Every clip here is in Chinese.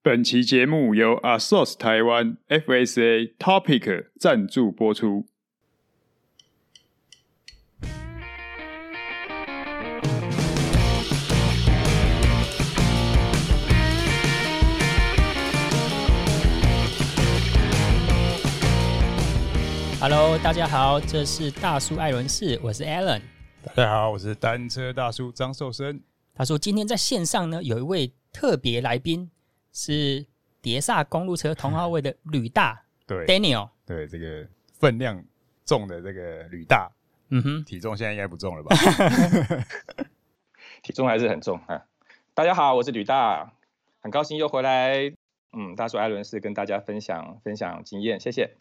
本期节目由 ASOS 台湾 FSA Topic 赞助播出。Hello，大家好，这是大叔艾伦士，我是 Alan。大家好，我是单车大叔张寿生。他说今天在线上呢，有一位特别来宾。是碟刹公路车同号位的吕大，对，Daniel，对这个分量重的这个吕大，嗯哼，体重现在应该不重了吧？体重还是很重啊！大家好，我是吕大，很高兴又回来，嗯，大叔艾伦是跟大家分享分享经验，谢谢。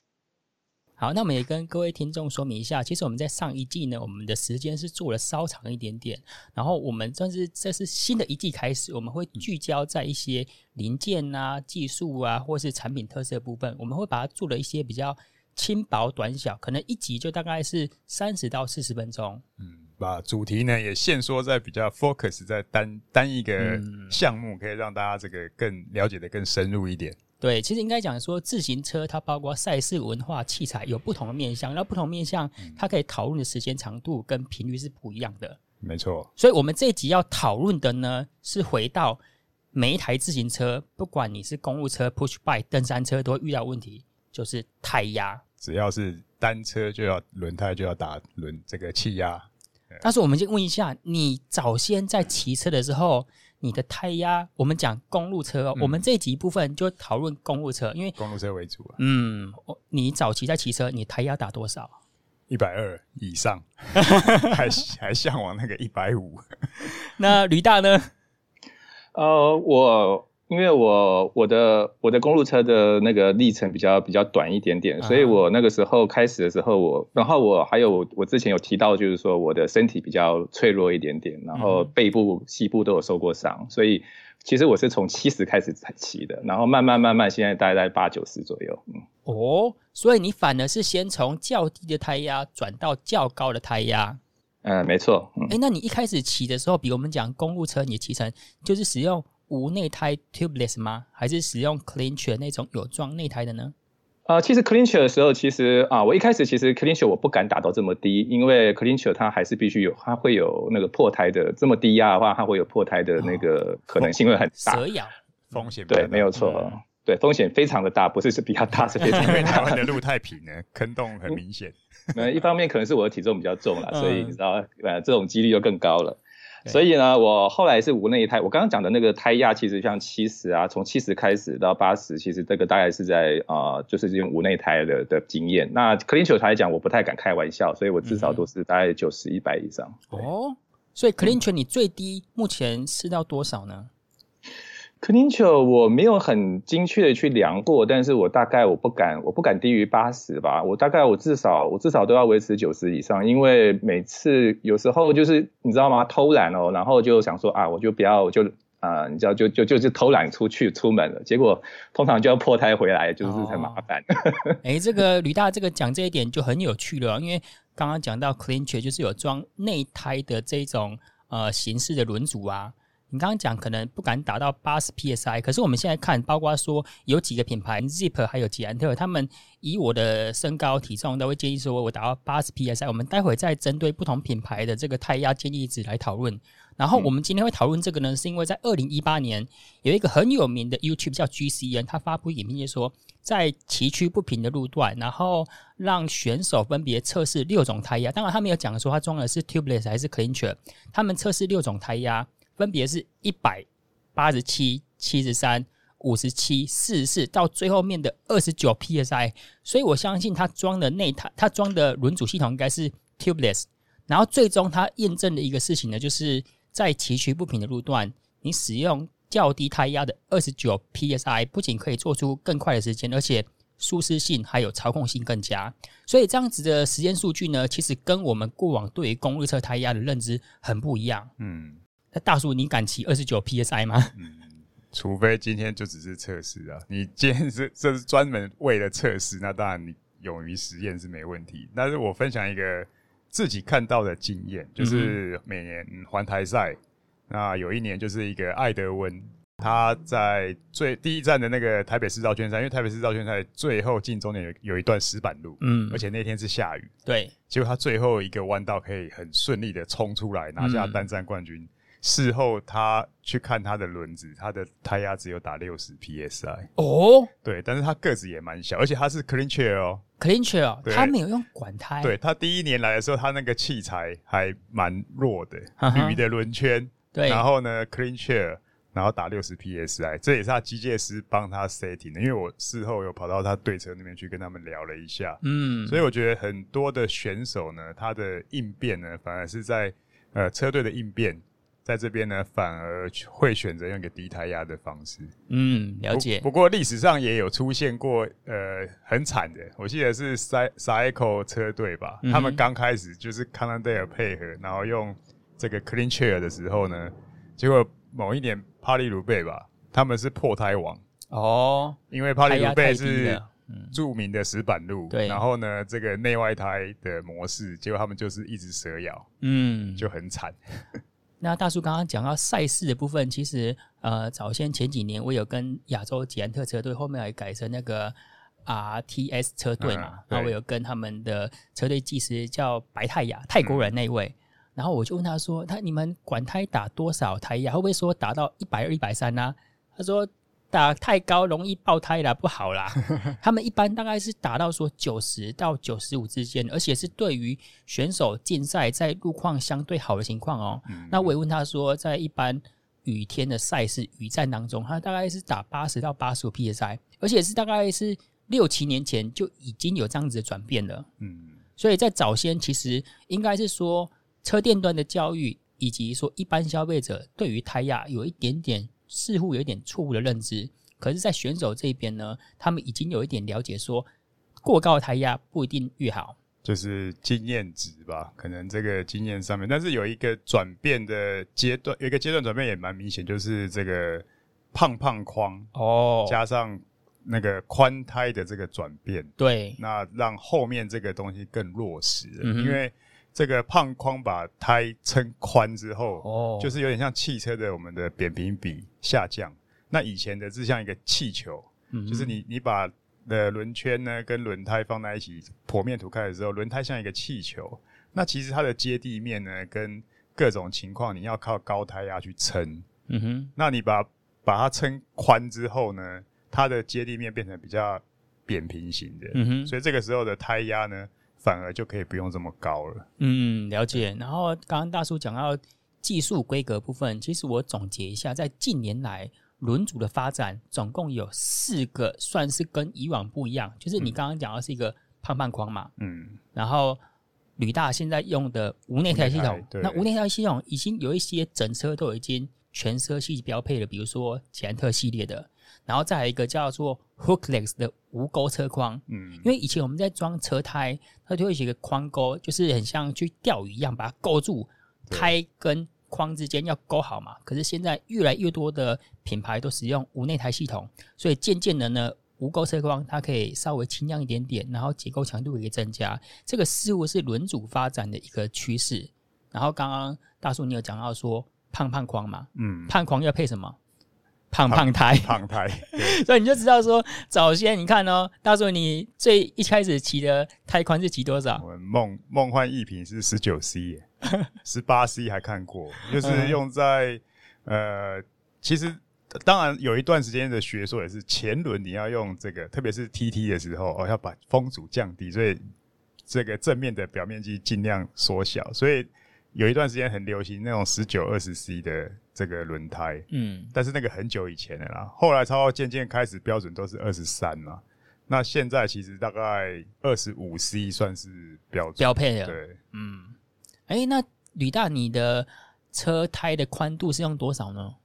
好，那我们也跟各位听众说明一下，其实我们在上一季呢，我们的时间是做了稍长一点点，然后我们算是这是新的一季开始，我们会聚焦在一些零件啊、技术啊，或是产品特色部分，我们会把它做了一些比较轻薄短小，可能一集就大概是三十到四十分钟。嗯，把主题呢也限缩在比较 focus 在单单一个项目，可以让大家这个更了解的更深入一点。对，其实应该讲说，自行车它包括赛事、文化、器材，有不同的面向，然后不同面向，它可以讨论的时间长度跟频率是不一样的。没错。所以，我们这一集要讨论的呢，是回到每一台自行车，不管你是公路车、push bike、登山车，都会遇到问题，就是胎压。只要是单车，就要轮胎就要打轮这个气压。但是，我们先问一下，你早先在骑车的时候。你的胎压，我们讲公路车哦，嗯、我们这集部分就讨论公路车，因为公路车为主啊。嗯，你早期在骑车，你胎压打多少？一百二以上，还还向往那个一百五。那吕大呢？呃，我。因为我我的我的公路车的那个历程比较比较短一点点，所以我那个时候开始的时候我，我然后我还有我之前有提到，就是说我的身体比较脆弱一点点，然后背部、膝部都有受过伤，所以其实我是从七十开始才骑的，然后慢慢慢慢现在大概在八九十左右。嗯，哦，所以你反而是先从较低的胎压转到较高的胎压。嗯，没错。哎、嗯，那你一开始骑的时候，比我们讲公路车，你骑乘就是使用。无内胎 tubeless 吗？还是使用 clincher 那种有装内胎的呢？呃，其实 clincher 的时候，其实啊，我一开始其实 clincher 我不敢打到这么低，因为 clincher 它还是必须有，它会有那个破胎的。这么低压的话，它会有破胎的那个可能性会很大，蛇咬风险对，没有错，嗯、对，风险非常的大，不是是比较大，是非常 的大。因为台湾的路太平了，坑洞很明显。那一方面可能是我的体重比较重了，所以你知道，呃，这种几率就更高了。所以呢，我后来是无内胎。我刚刚讲的那个胎压，其实像七十啊，从七十开始到八十，其实这个大概是在啊、呃，就是用无内胎的的经验。那 clincher 来讲，我不太敢开玩笑，所以我至少都是大概九十一百以上。哦，所以 clincher 你最低目前是到多少呢？Clincher 我没有很精确的去量过，但是我大概我不敢，我不敢低于八十吧。我大概我至少我至少都要维持九十以上，因为每次有时候就是你知道吗？偷懒哦，然后就想说啊，我就不要就啊、你知道就就就就偷懒出去出门了，结果通常就要破胎回来，就是很麻烦。哎、哦欸，这个吕大这个讲这一点就很有趣了，因为刚刚讲到 Clincher 就是有装内胎的这种呃形式的轮组啊。你刚刚讲可能不敢达到八十 psi，可是我们现在看，包括说有几个品牌，Zip 还有捷安特，他们以我的身高体重都会建议说，我达到八十 psi。我们待会再针对不同品牌的这个胎压建议值来讨论。然后我们今天会讨论这个呢，是因为在二零一八年有一个很有名的 YouTube 叫 GCN，他发布影片就说，在崎岖不平的路段，然后让选手分别测试六种胎压。当然他没有讲说他装的是 Tubeless 还是 Clincher，他们测试六种胎压。分别是一百八十七、七十三、五十七、四十四，到最后面的二十九 psi。所以我相信它装的内胎，它装的轮组系统应该是 tubeless。然后最终它验证的一个事情呢，就是在崎岖不平的路段，你使用较低胎压的二十九 psi，不仅可以做出更快的时间，而且舒适性还有操控性更佳。所以这样子的时间数据呢，其实跟我们过往对于公路车胎压的认知很不一样。嗯。大叔，你敢骑二十九 psi 吗？嗯，除非今天就只是测试啊。你今天是 这是专门为了测试，那当然你勇于实验是没问题。但是我分享一个自己看到的经验，就是每年环台赛，那有一年就是一个艾德温他在最第一站的那个台北市绕圈赛，因为台北市绕圈赛最后进终点有有一段石板路，嗯，而且那天是下雨，对，结果他最后一个弯道可以很顺利的冲出来拿下单站冠军。嗯、事后他去看他的轮子，他的胎压只有打六十 psi 哦，对，但是他个子也蛮小，而且他是 clean chair 哦，clean chair 哦，他没有用管胎，对，他第一年来的时候，他那个器材还蛮弱的，铝的轮圈，对，然后呢 clean chair。然后打六十 psi，这也是他机械师帮他 setting 的。因为我事后有跑到他对车那边去跟他们聊了一下，嗯，所以我觉得很多的选手呢，他的应变呢，反而是在呃车队的应变，在这边呢，反而会选择用一个低胎压的方式。嗯，了解。不，不过历史上也有出现过呃很惨的，我记得是 Cycle 车队吧，嗯、他们刚开始就是 Cannondale 配合，然后用这个 Clean Chair 的时候呢，结果某一年。帕利鲁贝吧，他们是破胎王哦，因为帕利鲁贝是著名的石板路，然后呢，这个内外胎的模式，结果他们就是一直蛇咬，嗯，就很惨。那大叔刚刚讲到赛事的部分，其实呃，早先前几年我有跟亚洲捷安特车队，后面还改成那个 RTS 车队嘛，那、嗯、我有跟他们的车队技师叫白泰雅，泰国人那一位。嗯然后我就问他说：“他你们管胎打多少胎压？会不会说打到一百二、一百三呢？”他说：“打太高容易爆胎啦，不好啦。”他们一般大概是打到说九十到九十五之间，而且是对于选手竞赛在路况相对好的情况哦。嗯、那我也问他说，在一般雨天的赛事雨战当中，他大概是打八十到八十五 psi，而且是大概是六七年前就已经有这样子的转变了。嗯，所以在早先其实应该是说。车店端的教育，以及说一般消费者对于胎压有一点点似乎有一点错误的认知，可是，在选手这边呢，他们已经有一点了解，说过高的胎压不一定越好，就是经验值吧，可能这个经验上面，但是有一个转变的阶段，有一个阶段转变也蛮明显，就是这个胖胖框哦，加上那个宽胎的这个转变，对，那让后面这个东西更落实了，嗯、因为。这个胖框把胎撑宽之后，哦，就是有点像汽车的我们的扁平比下降。那以前的是像一个气球，嗯，就是你你把的轮圈呢跟轮胎放在一起剖面图开的时候，轮胎像一个气球。那其实它的接地面呢跟各种情况，你要靠高胎压去撑。嗯哼，那你把把它撑宽之后呢，它的接地面变成比较扁平型的。嗯哼，所以这个时候的胎压呢。反而就可以不用这么高了。嗯，了解。然后刚刚大叔讲到技术规格部分，其实我总结一下，在近年来轮组的发展，总共有四个算是跟以往不一样。就是你刚刚讲的是一个胖胖框嘛，嗯，然后吕大现在用的无内胎系统，那无内胎系统已经有一些整车都已经全车系标配了，比如说捷安特系列的。然后再有一个叫做 Hookless 的无钩车框，嗯，因为以前我们在装车胎，它就会写个框钩，就是很像去钓鱼一样，把它勾住，胎跟框之间要勾好嘛。可是现在越来越多的品牌都使用无内胎系统，所以渐渐的呢，无钩车框它可以稍微轻量一点点，然后结构强度也可以增加。这个似乎是轮组发展的一个趋势。然后刚刚大叔你有讲到说胖胖框嘛，嗯，胖框要配什么？胖胖胎，胖胎，所以你就知道说，早先你看哦，大叔，你最一开始骑的胎宽是骑多少？我梦梦幻一品是十九 C，十八 C 还看过，就是用在呃，其实当然有一段时间的学说也是前轮你要用这个，特别是 TT 的时候哦，要把风阻降低，所以这个正面的表面积尽量缩小，所以。有一段时间很流行那种十九二十 C 的这个轮胎，嗯，但是那个很久以前的啦。后来超渐渐开始标准都是二十三嘛，那现在其实大概二十五 C 算是标准标配了。对，嗯，哎、欸，那吕大，你的车胎的宽度是用多少呢？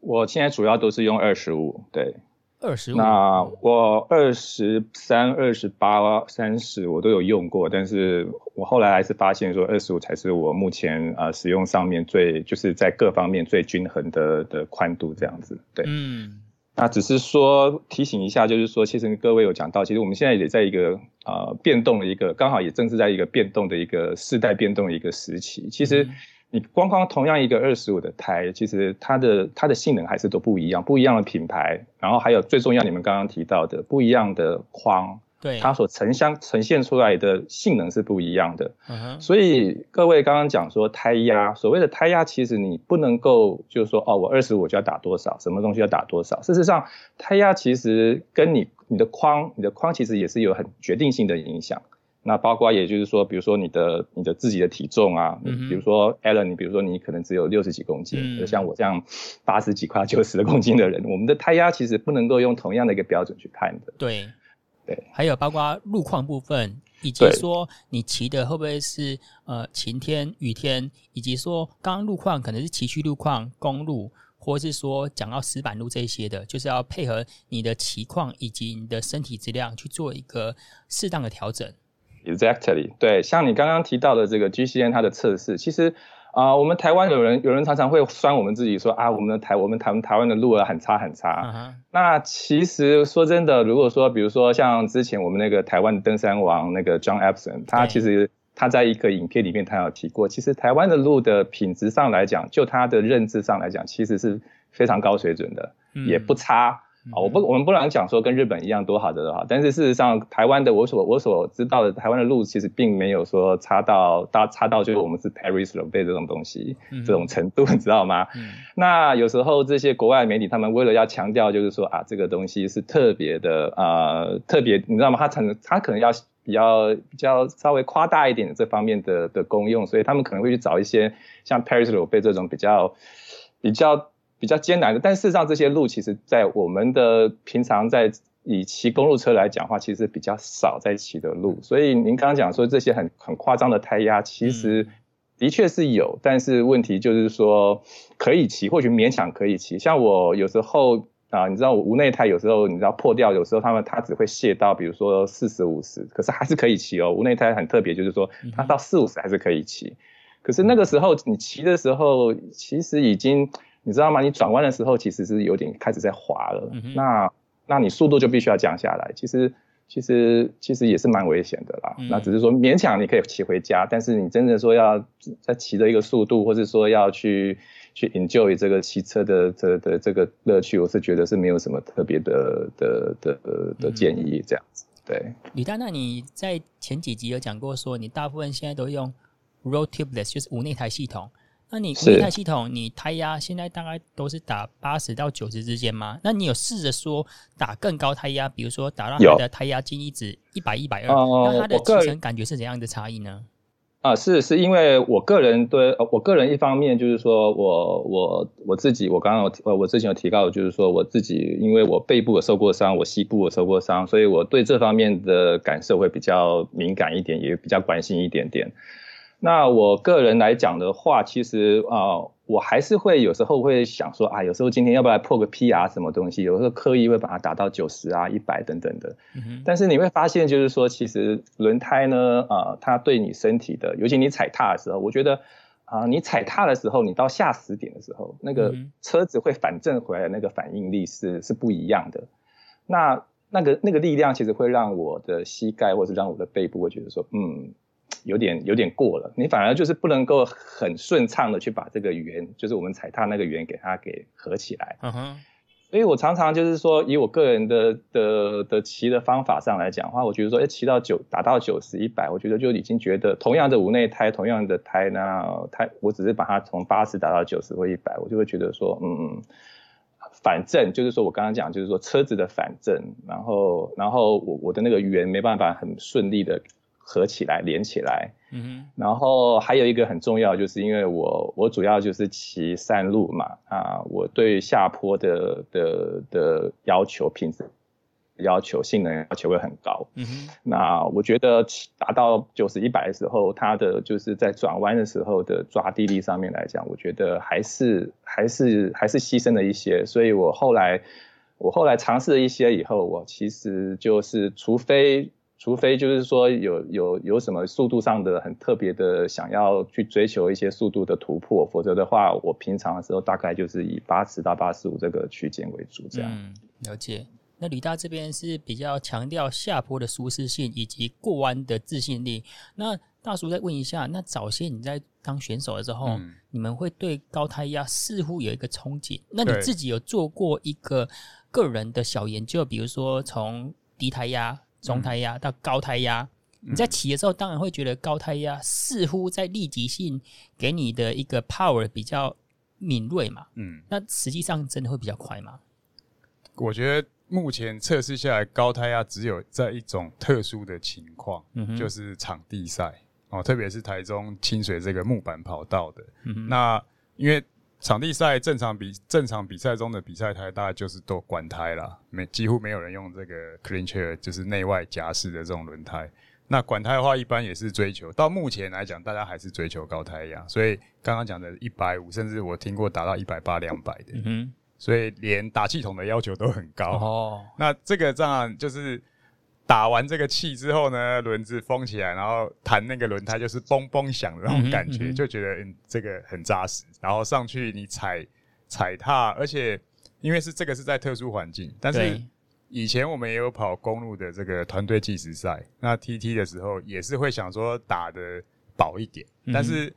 我现在主要都是用二十五，对。二十五，那我二十三、二十八、三十我都有用过，但是我后来还是发现说二十五才是我目前呃使用上面最就是在各方面最均衡的的宽度这样子。对，嗯，那只是说提醒一下，就是说其实各位有讲到，其实我们现在也在一个呃变动的一个，刚好也正是在一个变动的一个世代变动的一个时期。其实你光光同样一个二十五的胎，其实它的它的性能还是都不一样，不一样的品牌，然后还有最重要，你们刚刚提到的不一样的框，对，它所呈现呈现出来的性能是不一样的。Uh huh. 所以各位刚刚讲说胎压，所谓的胎压，其实你不能够就是说哦，我二十五就要打多少，什么东西要打多少。事实上，胎压其实跟你你的框，你的框其实也是有很决定性的影响。那包括也就是说，比如说你的你的自己的体重啊，嗯、比如说 Alan，你比如说你可能只有六十几公斤，就、嗯、像我这样八十几块、九十的公斤的人，我们的胎压其实不能够用同样的一个标准去看的。对，对。还有包括路况部分，以及说你骑的会不会是呃晴天、雨天，以及说刚刚路况可能是崎岖路况、公路，或是说讲到石板路这些的，就是要配合你的骑况以及你的身体质量去做一个适当的调整。Exactly，对，像你刚刚提到的这个 GCN 它的测试，其实啊、呃，我们台湾有人有人常常会酸我们自己说啊，我们的台我们台湾台湾的路啊很差很差。Uh huh. 那其实说真的，如果说比如说像之前我们那个台湾登山王那个 John Epson，他其实他在一个影片里面他有提过，其实台湾的路的品质上来讲，就他的认知上来讲，其实是非常高水准的，嗯、也不差。啊，我不，我们不能讲说跟日本一样多好的多好，但是事实上，台湾的我所我所知道的台湾的路其实并没有说差到大差到就是我们是 Paris-Roubaix 这种东西、嗯、这种程度，你知道吗？嗯、那有时候这些国外媒体他们为了要强调，就是说啊，这个东西是特别的啊、呃，特别你知道吗？他可能他可能要比较比较稍微夸大一点这方面的的功用，所以他们可能会去找一些像 Paris-Roubaix 这种比较比较。比较艰难的，但事实上这些路其实，在我们的平常在以骑公路车来讲的话，其实比较少在骑的路。所以您刚刚讲说这些很很夸张的胎压，其实的确是有，但是问题就是说可以骑，或许勉强可以骑。像我有时候啊，你知道我无内胎有时候你知道破掉，有时候他们它只会卸到比如说四十五十，可是还是可以骑哦。无内胎很特别，就是说它到四五十还是可以骑。可是那个时候你骑的时候，其实已经。你知道吗？你转弯的时候其实是有点开始在滑了，嗯、那那你速度就必须要降下来。其实其实其实也是蛮危险的啦。嗯、那只是说勉强你可以骑回家，但是你真的说要在骑的一个速度，或是说要去去 enjoy 这个骑车的这的这个乐趣，我是觉得是没有什么特别的的的的的建议这样子。对，李丹，那你在前几集有讲过说，你大部分现在都用 road tubeless，就是无内台系统。那你无内胎系统，你胎压现在大概都是打八十到九十之间吗？那你有试着说打更高胎压，比如说打到你的胎压建议值一百一百二，那它的骑乘感觉是怎样的差异呢？啊，是是因为我个人对我个人一方面就是说我我我自己我刚刚有我之前有提到，就是说我自己因为我背部有受过伤，我膝部有受过伤，所以我对这方面的感受会比较敏感一点，也比较关心一点点。那我个人来讲的话，其实啊、呃，我还是会有时候会想说啊，有时候今天要不要破个 PR 什么东西？有时候刻意会把它打到九十啊、一百等等的。嗯、但是你会发现，就是说，其实轮胎呢，啊、呃，它对你身体的，尤其你踩踏的时候，我觉得啊、呃，你踩踏的时候，你到下死点的时候，那个车子会反正回来的那个反应力是是不一样的。那那个那个力量其实会让我的膝盖或者是让我的背部会觉得说，嗯。有点有点过了，你反而就是不能够很顺畅的去把这个圆，就是我们踩踏那个圆给它给合起来。嗯哼。所以我常常就是说，以我个人的的的骑的方法上来讲的话，我觉得说，哎，骑到九打到九十一百，我觉得就已经觉得同样的无内胎，同样的胎呢，胎我只是把它从八十打到九十或一百，我就会觉得说，嗯，反正就是说我刚刚讲，就是说车子的反正，然后然后我我的那个圆没办法很顺利的。合起来连起来，嗯哼，然后还有一个很重要，就是因为我我主要就是骑山路嘛，啊，我对下坡的的的要求、品质要求、性能要求会很高，嗯哼，那我觉得达到九十一百的时候，它的就是在转弯的时候的抓地力上面来讲，我觉得还是还是还是牺牲了一些，所以我后来我后来尝试了一些以后，我其实就是除非。除非就是说有有有什么速度上的很特别的想要去追求一些速度的突破，否则的话，我平常的时候大概就是以八十到八十五这个区间为主，这样。嗯，了解。那吕大这边是比较强调下坡的舒适性以及过弯的自信力。那大叔再问一下，那早些你在当选手的时候，嗯、你们会对高胎压似乎有一个憧憬？那你自己有做过一个个人的小研究，比如说从低胎压、中胎压到高胎压，嗯、你在骑的时候，当然会觉得高胎压似乎在立即性给你的一个 power 比较敏锐嘛？嗯，那实际上真的会比较快吗？我觉得。目前测试下来，高胎压只有在一种特殊的情况，嗯、就是场地赛哦，特别是台中清水这个木板跑道的。嗯、哼那因为场地赛正常比正常比赛中的比赛胎，大概就是都管胎啦，没几乎没有人用这个 clean chair，就是内外夹式的这种轮胎。那管胎的话，一般也是追求到目前来讲，大家还是追求高胎压。所以刚刚讲的一百五，甚至我听过达到一百八、两百的。嗯所以连打气筒的要求都很高。哦，那这个这样就是打完这个气之后呢，轮子封起来，然后弹那个轮胎就是嘣嘣响的那种感觉，嗯嗯嗯就觉得嗯这个很扎实。然后上去你踩踩踏，而且因为是这个是在特殊环境，但是以前我们也有跑公路的这个团队计时赛，那 TT 的时候也是会想说打的薄一点，但是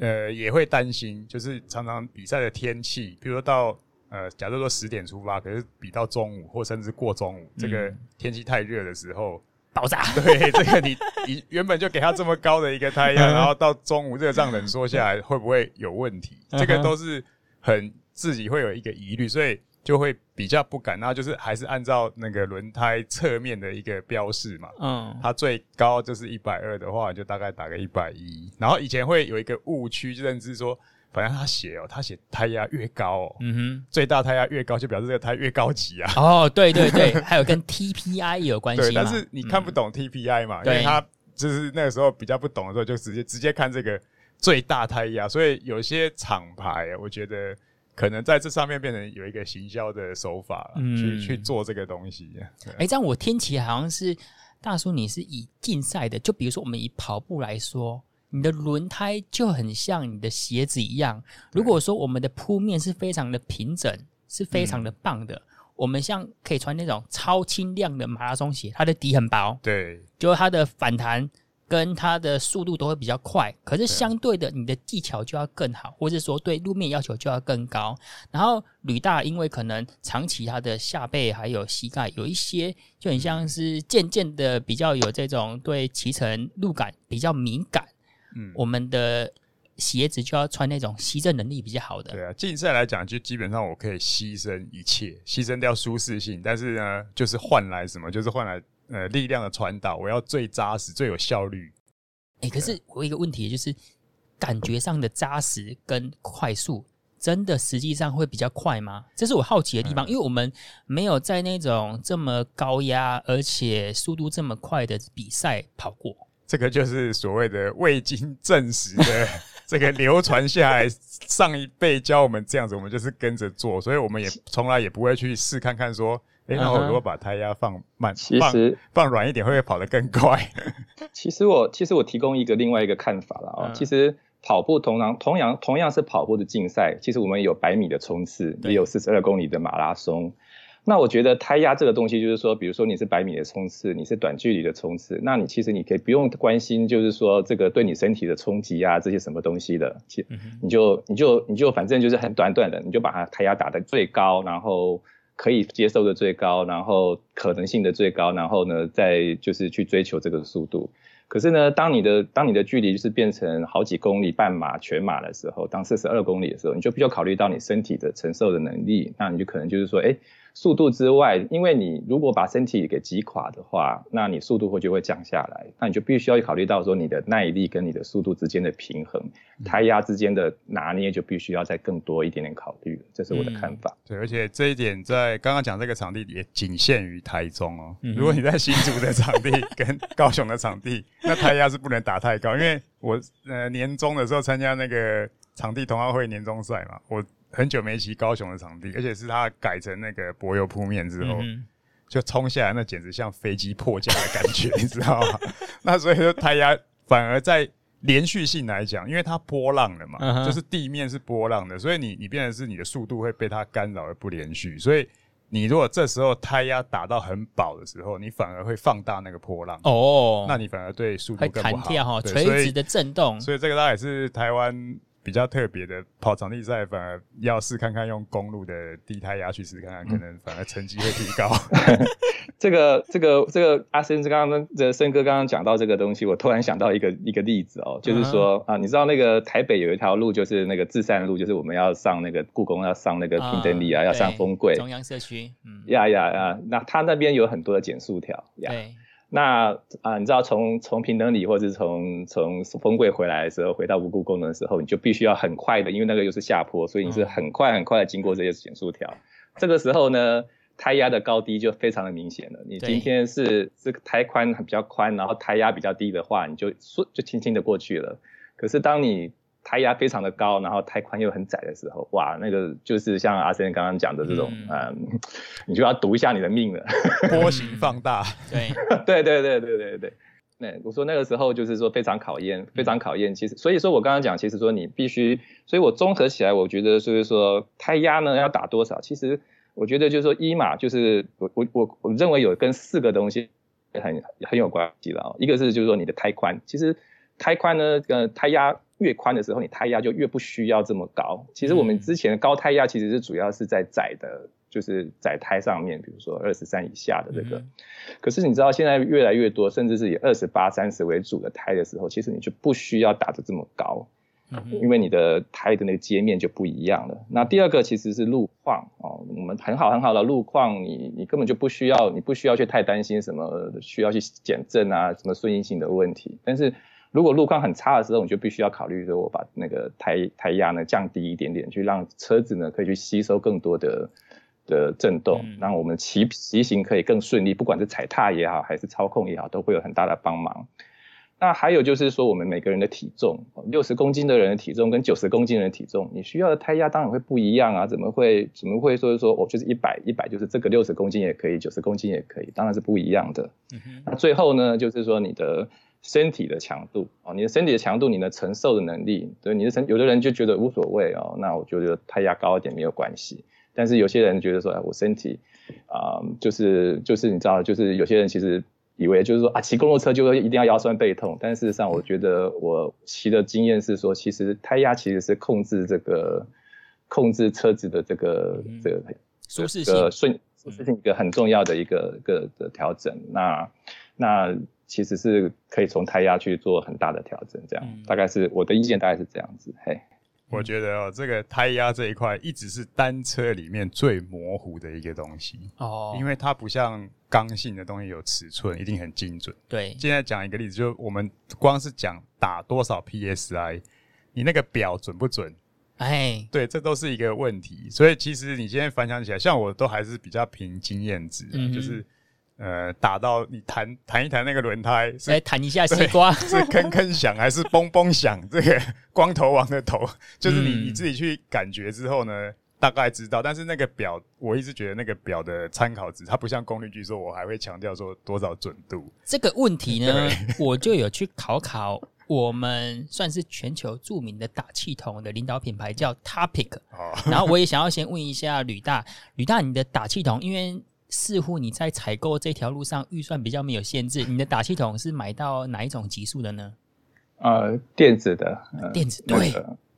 呃也会担心，就是常常比赛的天气，比如说到。呃，假如说十点出发，可是比到中午或甚至过中午，嗯、这个天气太热的时候爆炸。对，这个你你原本就给他这么高的一个胎压，然后到中午热胀冷缩下来，会不会有问题？这个都是很自己会有一个疑虑，所以就会比较不敢。那就是还是按照那个轮胎侧面的一个标示嘛，嗯，它最高就是一百二的话，就大概打个一百一。然后以前会有一个误区，就认知说。反正他写哦，他写胎压越高哦，嗯哼，最大胎压越高，就表示这个胎越高级啊。哦，对对对，还有跟 TPI 有关系。对，但是你看不懂 TPI 嘛，嗯、因为他就是那个时候比较不懂的时候，就直接直接看这个最大胎压，所以有些厂牌，我觉得可能在这上面变成有一个行销的手法，嗯、去去做这个东西。哎、欸，这样我听起来好像是大叔，你是以竞赛的，就比如说我们以跑步来说。你的轮胎就很像你的鞋子一样。如果说我们的铺面是非常的平整，是非常的棒的，嗯、我们像可以穿那种超轻量的马拉松鞋，它的底很薄，对，就它的反弹跟它的速度都会比较快。可是相对的，你的技巧就要更好，或者说对路面要求就要更高。然后吕大因为可能长期他的下背还有膝盖有一些就很像是渐渐的比较有这种对骑乘路感比较敏感。嗯，我们的鞋子就要穿那种吸震能力比较好的。对啊，竞赛来讲，就基本上我可以牺牲一切，牺牲掉舒适性，但是呢，就是换来什么？就是换来呃力量的传导，我要最扎实、最有效率。哎、欸，可是我有一个问题就是，感觉上的扎实跟快速，真的实际上会比较快吗？这是我好奇的地方，嗯、因为我们没有在那种这么高压而且速度这么快的比赛跑过。这个就是所谓的未经证实的，这个流传下来，上一辈教我们这样子，我们就是跟着做，所以我们也从来也不会去试看看说，哎，那我如果把胎压放慢，其实放软一点，会不会跑得更快？其实我其实我提供一个另外一个看法了啊，其实跑步同样同样同样是跑步的竞赛，其实我们有百米的冲刺，也有四十二公里的马拉松。那我觉得胎压这个东西，就是说，比如说你是百米的冲刺，你是短距离的冲刺，那你其实你可以不用关心，就是说这个对你身体的冲击啊，这些什么东西的，其你就你就你就反正就是很短短的，你就把它胎压打得最高，然后可以接受的最高，然后可能性的最高，然后呢再就是去追求这个速度。可是呢，当你的当你的距离就是变成好几公里、半马、全马的时候，当四十二公里的时候，你就必须要考虑到你身体的承受的能力，那你就可能就是说，哎。速度之外，因为你如果把身体给击垮的话，那你速度会就会降下来。那你就必须要考虑到说你的耐力跟你的速度之间的平衡，胎压之间的拿捏就必须要再更多一点点考虑。这是我的看法。嗯、对，而且这一点在刚刚讲这个场地也仅限于台中哦。如果你在新竹的场地跟高雄的场地，那胎压是不能打太高。因为我呃年终的时候参加那个场地同好会年终赛嘛，我。很久没骑高雄的场地，而且是它改成那个柏油铺面之后，嗯、就冲下来，那简直像飞机迫降的感觉，你知道吗？那所以说胎压反而在连续性来讲，因为它波浪了嘛，嗯、就是地面是波浪的，所以你你变成是你的速度会被它干扰而不连续，所以你如果这时候胎压打到很饱的时候，你反而会放大那个波浪哦，那你反而对速度更不好。弹跳哈，垂直的震动。所以这个大概是台湾。比较特别的跑场地赛，反而要试看看用公路的低胎压去试看看，可能反而成绩会提高。这个这个这个阿森刚刚这森哥刚刚讲到这个东西，我突然想到一个一个例子哦，就是说啊，你知道那个台北有一条路，就是那个至善路，就是我们要上那个故宫要上那个平等里啊，要上风柜中央社区，嗯，呀呀呀，那他那边有很多的减速条，对。那啊，你知道从从平等里或者是从从峰柜回来的时候，回到无故功能的时候，你就必须要很快的，因为那个又是下坡，所以你是很快很快的经过这些减速条。这个时候呢，胎压的高低就非常的明显了。你今天是这个胎宽比较宽，然后胎压比较低的话，你就顺就轻轻的过去了。可是当你胎压非常的高，然后胎宽又很窄的时候，哇，那个就是像阿森刚刚讲的这种，嗯，嗯，你就要赌一下你的命了。波形放大，对，对对对对对对。那我说那个时候就是说非常考验，非常考验。其实，所以说我刚刚讲，其实说你必须，所以我综合起来，我觉得就是说胎压呢要打多少？其实我觉得就是说一嘛，就是我我我我认为有跟四个东西很很有关系的哦。一个是就是说你的胎宽，其实胎宽呢，呃，胎压。越宽的时候，你胎压就越不需要这么高。其实我们之前的高胎压其实是主要是在窄的，就是窄胎上面，比如说二十三以下的这个。可是你知道现在越来越多，甚至是以二十八、三十为主的胎的时候，其实你就不需要打的这么高，因为你的胎的那个接面就不一样了。那第二个其实是路况哦，我们很好很好的路况，你你根本就不需要，你不需要去太担心什么需要去减震啊，什么顺应性的问题，但是。如果路况很差的时候，你就必须要考虑说，我把那个胎胎压呢降低一点点，去让车子呢可以去吸收更多的的震动，嗯、让我们骑骑行可以更顺利，不管是踩踏也好，还是操控也好，都会有很大的帮忙。那还有就是说，我们每个人的体重，六十公斤的人的体重跟九十公斤的人的体重，你需要的胎压当然会不一样啊，怎么会怎么会说说我就是一百一百，就是这个六十公斤也可以，九十公斤也可以，当然是不一样的。嗯、那最后呢，就是说你的。身体的强度哦，你的身体的强度，你的承受的能力，对你的身，有的人就觉得无所谓哦，那我觉得胎压高一点没有关系。但是有些人觉得说，哎，我身体啊、呃，就是就是你知道，就是有些人其实以为就是说啊，骑公路车就一定要腰酸背痛。但事实上，我觉得我骑的经验是说，其实胎压其实是控制这个控制车子的这个、嗯、这个舒适性顺舒适性一个很重要的一个一个的调整。那那。其实是可以从胎压去做很大的调整，这样、嗯、大概是我的意见，大概是这样子。嘿，我觉得哦，这个胎压这一块一直是单车里面最模糊的一个东西哦，因为它不像刚性的东西有尺寸，一定很精准。对，现在讲一个例子，就我们光是讲打多少 PSI，你那个表准不准？哎，对，这都是一个问题。所以其实你今天反想起来，像我都还是比较凭经验值，嗯、就是。呃，打到你弹弹一弹那个轮胎，来弹一下西瓜，是铿铿响还是嘣嘣响？这个光头王的头，就是你你自己去感觉之后呢，大概知道。但是那个表，我一直觉得那个表的参考值，它不像功率计，说我还会强调说多少准度。这个问题呢，我就有去考考我们算是全球著名的打气筒的领导品牌叫 Topic，然后我也想要先问一下吕大，吕大你的打气筒，因为。似乎你在采购这条路上预算比较没有限制，你的打气筒是买到哪一种级数的呢？呃，电子的，呃、电子对，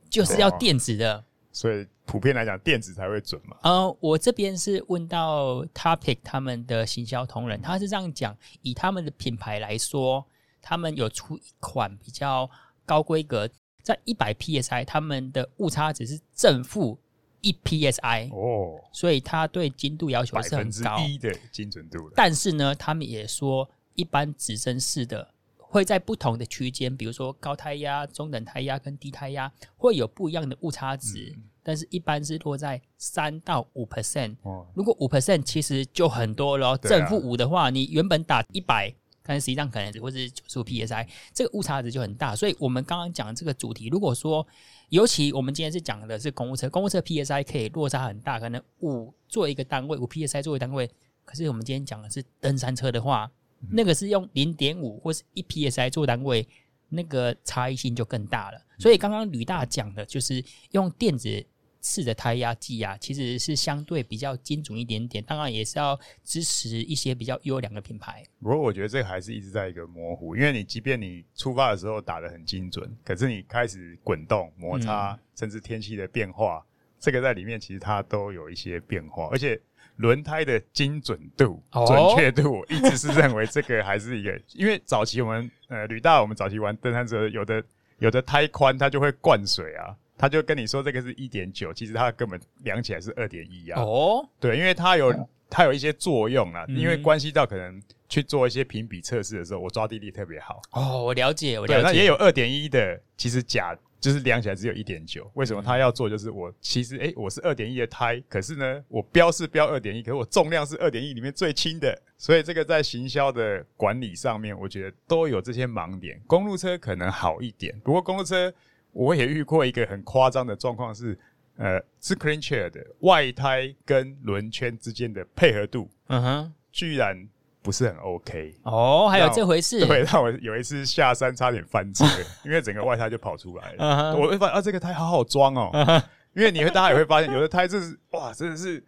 就是要电子的。所以普遍来讲，电子才会准嘛。呃，我这边是问到 Topic 他们的行销同仁，他是这样讲：以他们的品牌来说，他们有出一款比较高规格，在一百 PSI，他们的误差值是正负。一 psi 哦，所以它对精度要求是很高的精准度。但是呢，他们也说，一般指针式的会在不同的区间，比如说高胎压、中等胎压跟低胎压，会有不一样的误差值。嗯、但是一般是落在三到五 percent。哦，如果五 percent 其实就很多了。正负五的话，你原本打一百。但实际上可能只会是九十五 psi，这个误差值就很大。所以我们刚刚讲的这个主题，如果说尤其我们今天是讲的是公务车，公务车 psi 可以落差很大，可能五做一个单位，五 psi 作为单位。可是我们今天讲的是登山车的话，嗯、那个是用零点五或是一 psi 做单位，那个差异性就更大了。所以刚刚吕大讲的就是用电子次的胎压计啊，其实是相对比较精准一点点，当然也是要支持一些比较优良的品牌。不过我觉得这个还是一直在一个模糊，因为你即便你出发的时候打得很精准，可是你开始滚动、摩擦，嗯、甚至天气的变化，这个在里面其实它都有一些变化，而且轮胎的精准度、哦、准确度，我一直是认为这个还是一个，因为早期我们呃吕大，我们早期玩登山车，有的有的胎宽它就会灌水啊。他就跟你说这个是一点九，其实它根本量起来是二点一啊。哦，对，因为它有它有一些作用啊，嗯、因为关系到可能去做一些评比测试的时候，我抓地力特别好。哦，我了解，我了解。那也有二点一的，其实假就是量起来只有一点九。为什么他要做？就是我其实诶、欸，我是二点一的胎，可是呢，我标是标二点一，可是我重量是二点一里面最轻的，所以这个在行销的管理上面，我觉得都有这些盲点。公路车可能好一点，不过公路车。我也遇过一个很夸张的状况是，呃，是 clean chair 的外胎跟轮圈之间的配合度，嗯哼，居然不是很 OK。哦，还有这回事？对，让我有一次下山差点翻车，因为整个外胎就跑出来了。Uh. 我会发现啊，这个胎好好装哦，uh. 因为你会大家也会发现，有的胎就是哇，真的是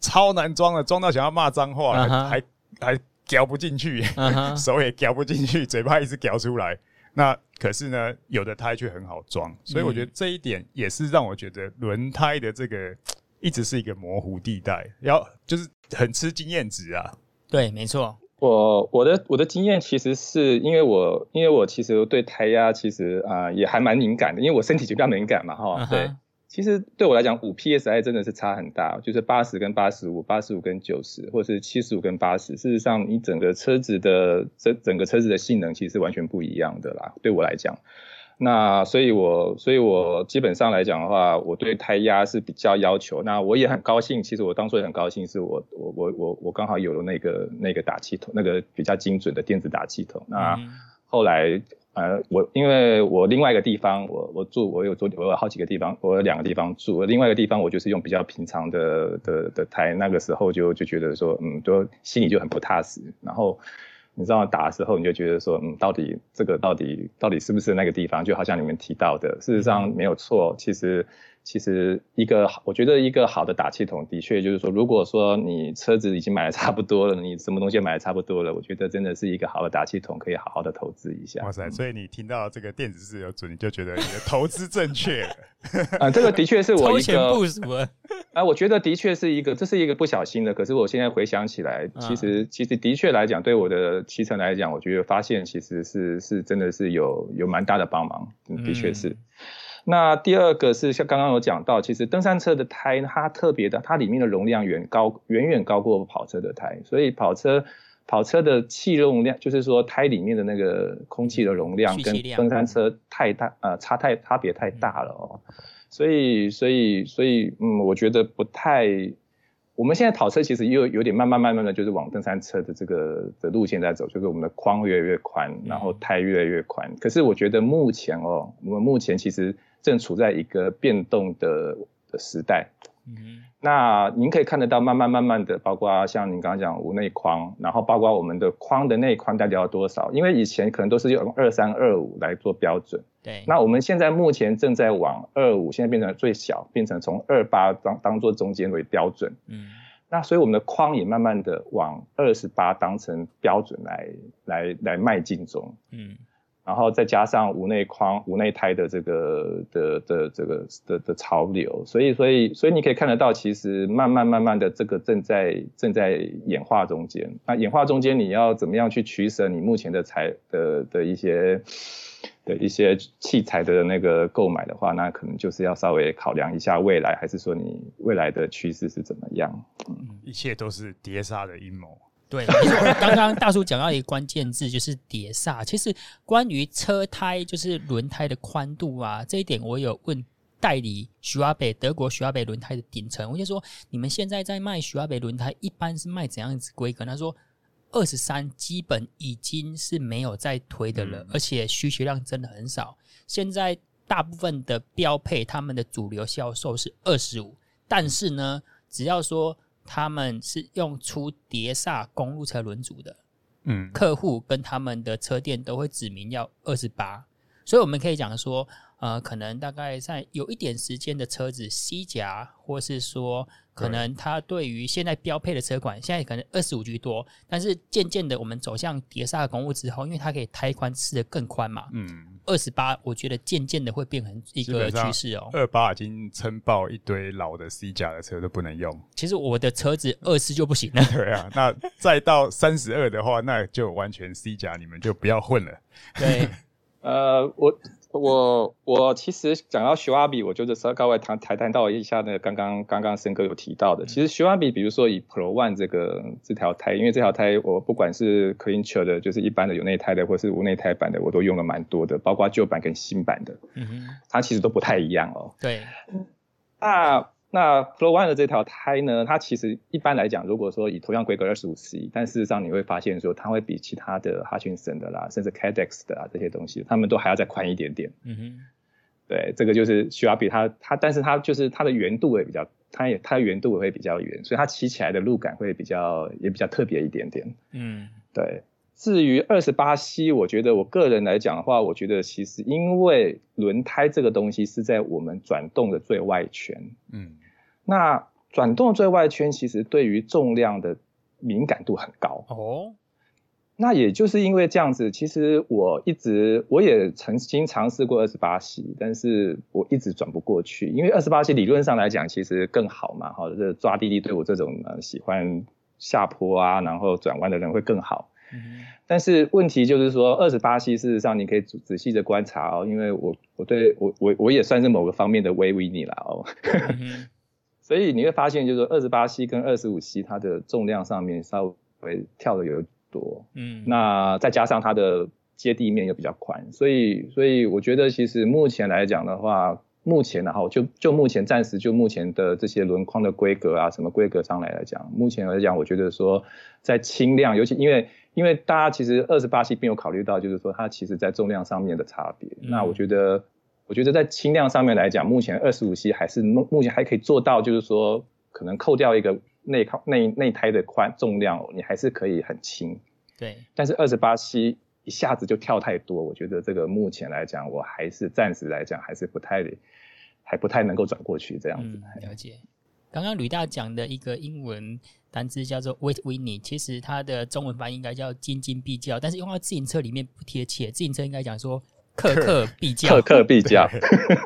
超难装的，装到想要骂脏话，uh. 还还嚼不进去，uh huh. 手也嚼不进去，嘴巴一直嚼出来。那可是呢，有的胎却很好装，所以我觉得这一点也是让我觉得轮胎的这个一直是一个模糊地带，要就是很吃经验值啊。对，没错。我我的我的经验其实是因为我因为我其实对胎压其实啊、呃、也还蛮敏感的，因为我身体就比较敏感嘛，哈。Uh huh. 对。其实对我来讲，五 PSI 真的是差很大，就是八十跟八十五，八十五跟九十，或者是七十五跟八十。事实上，你整个车子的整整个车子的性能其实是完全不一样的啦。对我来讲，那所以我所以我基本上来讲的话，我对胎压是比较要求。那我也很高兴，其实我当初也很高兴，是我我我我我刚好有了那个那个打气筒，那个比较精准的电子打气筒。那后来。呃，我因为我另外一个地方，我我住，我有住，我有好几个地方，我有两个地方住。另外一个地方，我就是用比较平常的的的台，那个时候就就觉得说，嗯，就心里就很不踏实。然后你知道打的时候，你就觉得说，嗯，到底这个到底到底是不是那个地方？就好像你们提到的，事实上没有错，其实。其实一个，我觉得一个好的打气筒，的确就是说，如果说你车子已经买的差不多了，你什么东西买的差不多了，我觉得真的是一个好的打气筒，可以好好的投资一下。哇塞！所以你听到这个电子自由组，你就觉得你的投资正确了。啊，这个的确是我一个 部署 啊，我觉得的确是一个，这是一个不小心的。可是我现在回想起来，其实其实的确来讲，对我的骑乘来讲，我觉得发现其实是是真的是有有蛮大的帮忙，的确是。嗯那第二个是像刚刚有讲到，其实登山车的胎它特别的，它里面的容量远高远远高过跑车的胎，所以跑车跑车的气容量，就是说胎里面的那个空气的容量跟登山车太大呃差太差别太大了哦，所以所以所以嗯，我觉得不太。我们现在跑车其实又有点慢慢慢慢的就是往登山车的这个的路线在走，就是我们的框越来越宽，然后胎越来越宽。可是我觉得目前哦，我们目前其实正处在一个变动的的时代。嗯。那您可以看得到，慢慢慢慢的，包括像您刚刚讲无内框，然后包括我们的框的内框到底要多少？因为以前可能都是用二三二五来做标准，对。那我们现在目前正在往二五，现在变成最小，变成从二八当当做中间为标准。嗯。那所以我们的框也慢慢的往二十八当成标准来来来迈进中。嗯。然后再加上无内框、无内胎的这个的的这个的的潮流，所以所以所以你可以看得到，其实慢慢慢慢的这个正在正在演化中间。那演化中间，你要怎么样去取舍你目前的材的的一些的一些器材的那个购买的话，那可能就是要稍微考量一下未来，还是说你未来的趋势是怎么样？嗯，一切都是碟刹的阴谋。对，没错，刚刚大叔讲到一个关键字，就是碟刹。其实关于车胎，就是轮胎的宽度啊，这一点我有问代理许瓦贝德国许瓦贝轮胎的顶层，我就说，你们现在在卖许瓦贝轮胎，一般是卖怎样子规格？他说二十三基本已经是没有在推的了，而且需求量真的很少。现在大部分的标配，他们的主流销售是二十五，但是呢，只要说。他们是用出碟刹公路车轮组的，嗯，客户跟他们的车店都会指明要二十八，所以我们可以讲说，呃，可能大概在有一点时间的车子 C 夹，或是说。可能它对于现在标配的车款，现在可能二十五居多，但是渐渐的我们走向碟刹公路之后，因为它可以胎宽吃的更宽嘛，嗯，二十八我觉得渐渐的会变成一个趋势哦。二八已经撑爆一堆老的 C 甲的车都不能用。其实我的车子二四就不行了。对啊，那再到三十二的话，那就完全 C 甲你们就不要混了。对，呃，我。我我其实讲到 Shelby，我就是稍微谈谈谈到一下那个刚刚刚刚森哥有提到的，其实 Shelby 比如说以 Pro One 这个这条胎，因为这条胎我不管是 Clincher 的，就是一般的有内胎的，或是无内胎版的，我都用了蛮多的，包括旧版跟新版的，嗯哼，它其实都不太一样哦。对，那。那 Pro One 的这条胎呢，它其实一般来讲，如果说以同样规格二十五 C，但事实上你会发现说，它会比其他的 Hutchinson 的啦，甚至 Cadex 的啊这些东西，它们都还要再宽一点点。嗯哼，对，这个就是需要比它它，但是它就是它的圆度也比较，它也它的圆度也会比较圆，所以它骑起来的路感会比较也比较特别一点点。嗯，对。至于二十八 C，我觉得我个人来讲的话，我觉得其实因为轮胎这个东西是在我们转动的最外圈，嗯。那转动最外圈其实对于重量的敏感度很高哦。那也就是因为这样子，其实我一直我也曾经尝试过二十八 C，但是我一直转不过去，因为二十八 C 理论上来讲其实更好嘛，哈，这抓地力对我这种呃喜欢下坡啊，然后转弯的人会更好。嗯。但是问题就是说，二十八 C 事实上你可以仔仔细的观察哦，因为我我对我我我也算是某个方面的微维尼了哦。嗯 所以你会发现，就是说二十八 C 跟二十五 C 它的重量上面稍微跳的有多，嗯，那再加上它的接地面又比较宽，所以所以我觉得其实目前来讲的话，目前然后就就目前暂时就目前的这些轮框的规格啊，什么规格上来来讲，目前来讲，我觉得说在轻量，尤其因为因为大家其实二十八 C 并有考虑到，就是说它其实在重量上面的差别，嗯，那我觉得。我觉得在轻量上面来讲，目前二十五 C 还是目目前还可以做到，就是说可能扣掉一个内靠内内胎的宽重量，你还是可以很轻。对。但是二十八 C 一下子就跳太多，我觉得这个目前来讲，我还是暂时来讲还是不太还不太能够转过去这样子。嗯、了解。刚刚吕大讲的一个英文单词叫做 winning，其实它的中文翻译应该叫斤斤必较，但是用到自行车里面不贴切，自行车应该讲说。克克必较，克克必较。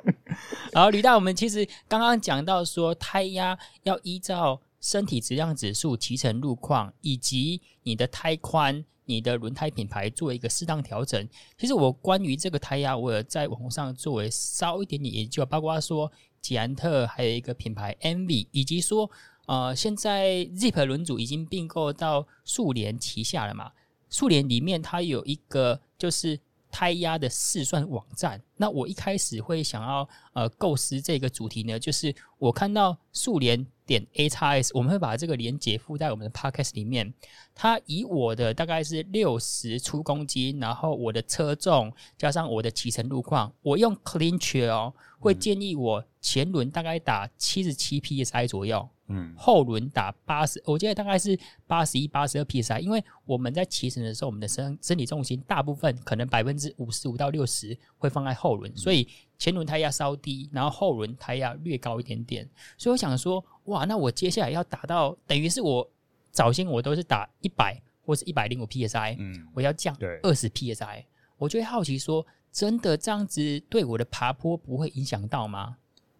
然后吕大，我们其实刚刚讲到说，胎压要依照身体质量指数、骑乘路况以及你的胎宽、你的轮胎品牌做一个适当调整。其实我关于这个胎压，我有在网上作为稍一点点研究，包括说捷安特还有一个品牌 MV，以及说呃，现在 Zip 轮组已经并购到速联旗下了嘛？速联里面它有一个就是。胎压的试算网站，那我一开始会想要呃构思这个主题呢，就是我看到速联点 A 叉 S，我们会把这个连接附在我们的 Podcast 里面。它以我的大概是六十出公斤，然后我的车重加上我的骑乘路况，我用 Clincher 哦，会建议我前轮大概打七十七 PSI 左右。嗯，后轮打八十，我记得大概是八十一、八十二 PSI，因为我们在骑乘的时候，我们的身身体重心大部分可能百分之五十五到六十会放在后轮，所以前轮胎压稍低，然后后轮胎压略高一点点。所以我想说，哇，那我接下来要打到，等于是我早先我都是打一百或是一百零五 PSI，嗯，我要降二十 PSI，我就会好奇说，真的这样子对我的爬坡不会影响到吗？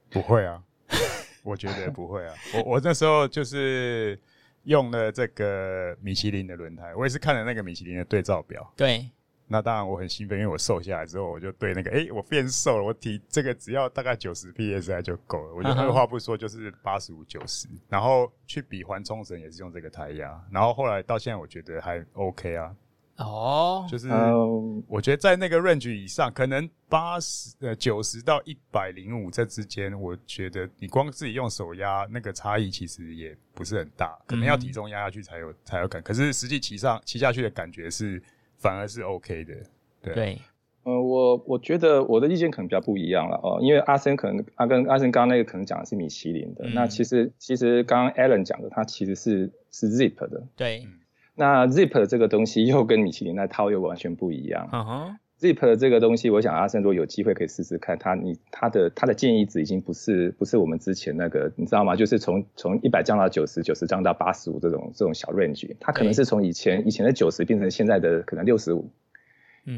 不会啊。我觉得不会啊，我我那时候就是用了这个米其林的轮胎，我也是看了那个米其林的对照表。对，那当然我很兴奋，因为我瘦下来之后，我就对那个，哎、欸，我变瘦了，我提这个只要大概九十 PSI 就够了。我就二话不说就是八十五九十，然后去比环冲绳也是用这个胎压，然后后来到现在我觉得还 OK 啊。哦、oh，就是我觉得在那个 range 以上，可能八十呃九十到一百零五这之间，我觉得你光自己用手压那个差异其实也不是很大，可能要体重压下去才有才有感。可是实际骑上骑下去的感觉是反而是 OK 的。对，对呃，我我觉得我的意见可能比较不一样了哦，因为阿森可能阿跟阿森刚刚那个可能讲的是米其林的，嗯、那其实其实刚刚 Alan 讲的，它其实是是 Zip 的。对。那 Zip 这个东西又跟米其林那套又完全不一样。Uh -huh. Zip 这个东西，我想阿森如果有机会可以试试看，他你他的他的建议值已经不是不是我们之前那个，你知道吗？就是从从一百降到九十，九十降到八十五这种这种小 range，它可能是从以前以前的九十变成现在的可能六十五，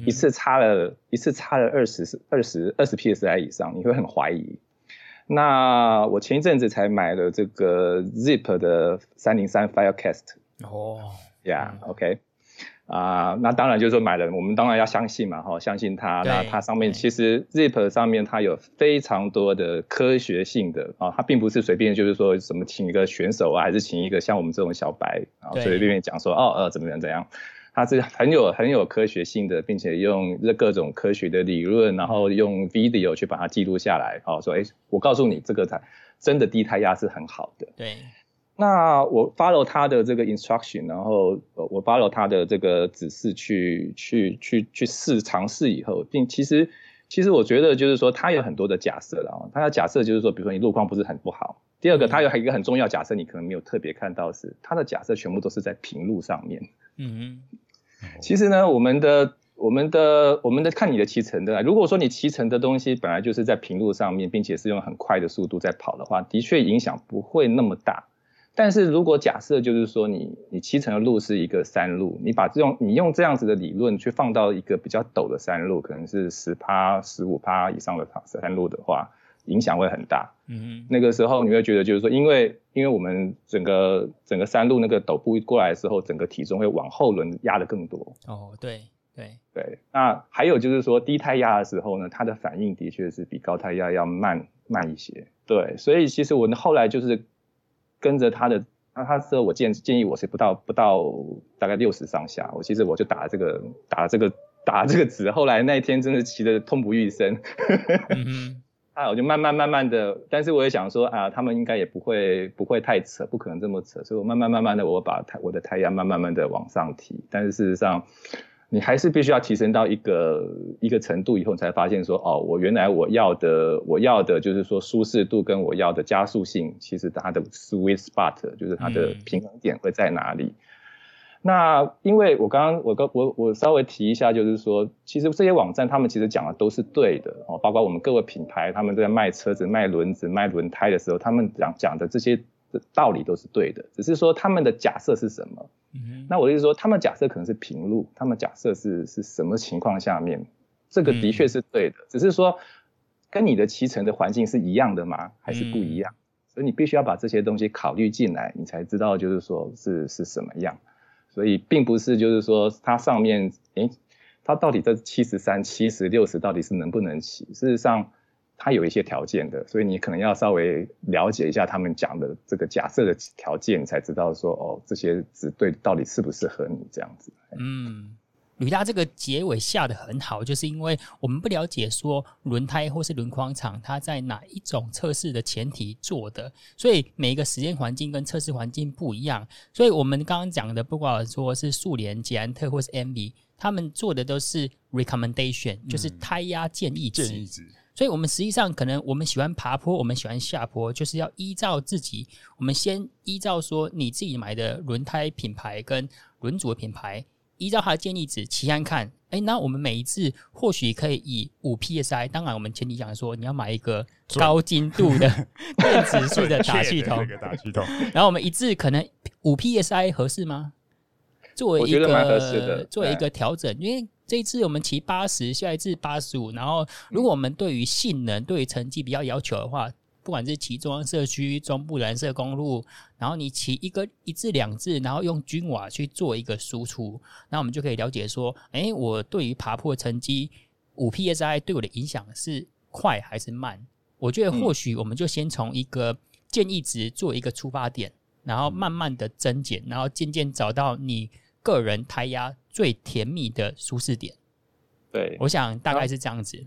一次差了一次差了二十二十二十 psi 以上，你会很怀疑。那我前一阵子才买了这个 Zip 的三零三 Firecast，哦，呀，OK。啊、呃，那当然就是说买了，我们当然要相信嘛，哈，相信它。那它上面其实 Zip 上面它有非常多的科学性的啊，它并不是随便就是说什么请一个选手啊，还是请一个像我们这种小白啊，随随便便讲说哦呃怎么样怎样，它是很有很有科学性的，并且用这各种科学的理论，然后用 video 去把它记录下来，哦，说哎，我告诉你这个才真的低胎压是很好的。对。那我 follow 他的这个 instruction，然后我 follow 他的这个指示去去去去试尝试以后，并其实其实我觉得就是说他有很多的假设了啊，他的假设就是说，比如说你路况不是很不好。第二个，他有还一个很重要假设，你可能没有特别看到是他的假设全部都是在平路上面。嗯嗯。其实呢，我们的我们的我们的看你的骑乘的，如果说你骑乘的东西本来就是在平路上面，并且是用很快的速度在跑的话，的确影响不会那么大。但是如果假设就是说你你七成的路是一个山路，你把这种你用这样子的理论去放到一个比较陡的山路，可能是十趴十五趴以上的山路的话，影响会很大。嗯哼，那个时候你会觉得就是说，因为因为我们整个整个山路那个陡步过来的时候，整个体重会往后轮压的更多。哦，对对对。那还有就是说低胎压的时候呢，它的反应的确是比高胎压要慢慢一些。对，所以其实我后来就是。跟着他的，那他说我建建议我是不到不到大概六十上下，我其实我就打了这个打了这个打了这个字，后来那一天真的骑得痛不欲生，嗯、啊，我就慢慢慢慢的，但是我也想说啊，他们应该也不会不会太扯，不可能这么扯，所以我慢慢慢慢的我把胎我的胎压慢慢慢慢的往上提，但是事实上。你还是必须要提升到一个一个程度以后，你才发现说，哦，我原来我要的我要的就是说舒适度跟我要的加速性，其实它的 sweet spot 就是它的平衡点会在哪里。嗯、那因为我刚刚我刚我我稍微提一下，就是说，其实这些网站他们其实讲的都是对的哦，包括我们各个品牌他们在卖车子、卖轮子、卖轮胎的时候，他们讲讲的这些道理都是对的，只是说他们的假设是什么？嗯，那我的意思说，他们假设可能是平路，他们假设是是什么情况下面，这个的确是对的，嗯，只是说跟你的骑乘的环境是一样的吗？还是不一样？嗯，所以你必须要把这些东西考虑进来，你才知道就是说是是什么样。所以并不是就是说它上面，诶，它到底这七十三、七十、六十到底是能不能骑？事实上。它有一些条件的，所以你可能要稍微了解一下他们讲的这个假设的条件，才知道说哦，这些只对到底适不适合你这样子。嗯，吕大这个结尾下的很好，就是因为我们不了解说轮胎或是轮框厂它在哪一种测试的前提做的，所以每一个实验环境跟测试环境不一样。所以我们刚刚讲的，不管说是速联、捷安特或是 MV，他们做的都是 recommendation，就是胎压建议值。嗯，建议值。所以，我们实际上可能我们喜欢爬坡，我们喜欢下坡，就是要依照自己。我们先依照说你自己买的轮胎品牌跟轮组的品牌，依照它的建议值骑看看。哎，那我们每一次或许可以以五 PSI，当然我们前提讲说你要买一个高精度的 电子式的打气筒，打气筒。然后我们一次可能五 PSI 合适吗？作为一个作为一个调整，因为。这一次我们骑八十，下一次八十五。然后，如果我们对于性能、对于成绩比较要求的话，不管是骑中央社区、中部蓝色公路，然后你骑一个一至两次，然后用均瓦去做一个输出，那我们就可以了解说，哎，我对于爬坡成绩五 PSI 对我的影响是快还是慢？我觉得或许我们就先从一个建议值做一个出发点，然后慢慢的增减，然后渐渐找到你个人胎压最甜蜜的舒适点，对，我想大概是这样子。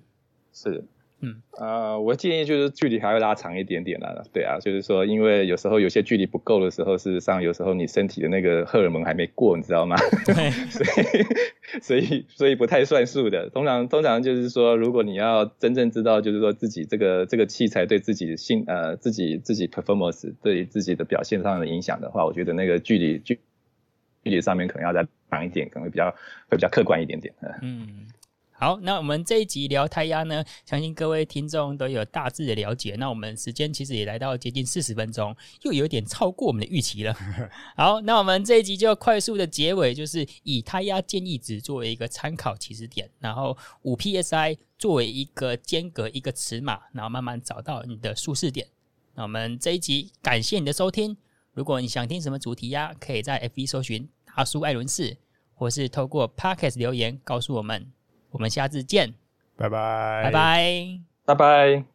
是，嗯，呃，我建议就是距离还会拉长一点点啦。对啊，就是说，因为有时候有些距离不够的时候，事实上有时候你身体的那个荷尔蒙还没过，你知道吗？对，所以所以所以不太算数的。通常通常就是说，如果你要真正知道，就是说自己这个这个器材对自己的性呃自己自己 performance 对自己的表现上的影响的话，我觉得那个距离距。距离上面可能要再长一点，可能会比较会比较客观一点点。嗯，好，那我们这一集聊胎压呢，相信各位听众都有大致的了解。那我们时间其实也来到接近四十分钟，又有点超过我们的预期了。好，那我们这一集就快速的结尾，就是以胎压建议值作为一个参考起始点，然后五 PSI 作为一个间隔一个尺码，然后慢慢找到你的舒适点。那我们这一集感谢你的收听。如果你想听什么主题呀，可以在 FB 搜寻大叔艾伦士，或是透过 Podcast 留言告诉我们。我们下次见，拜拜，拜拜，拜拜。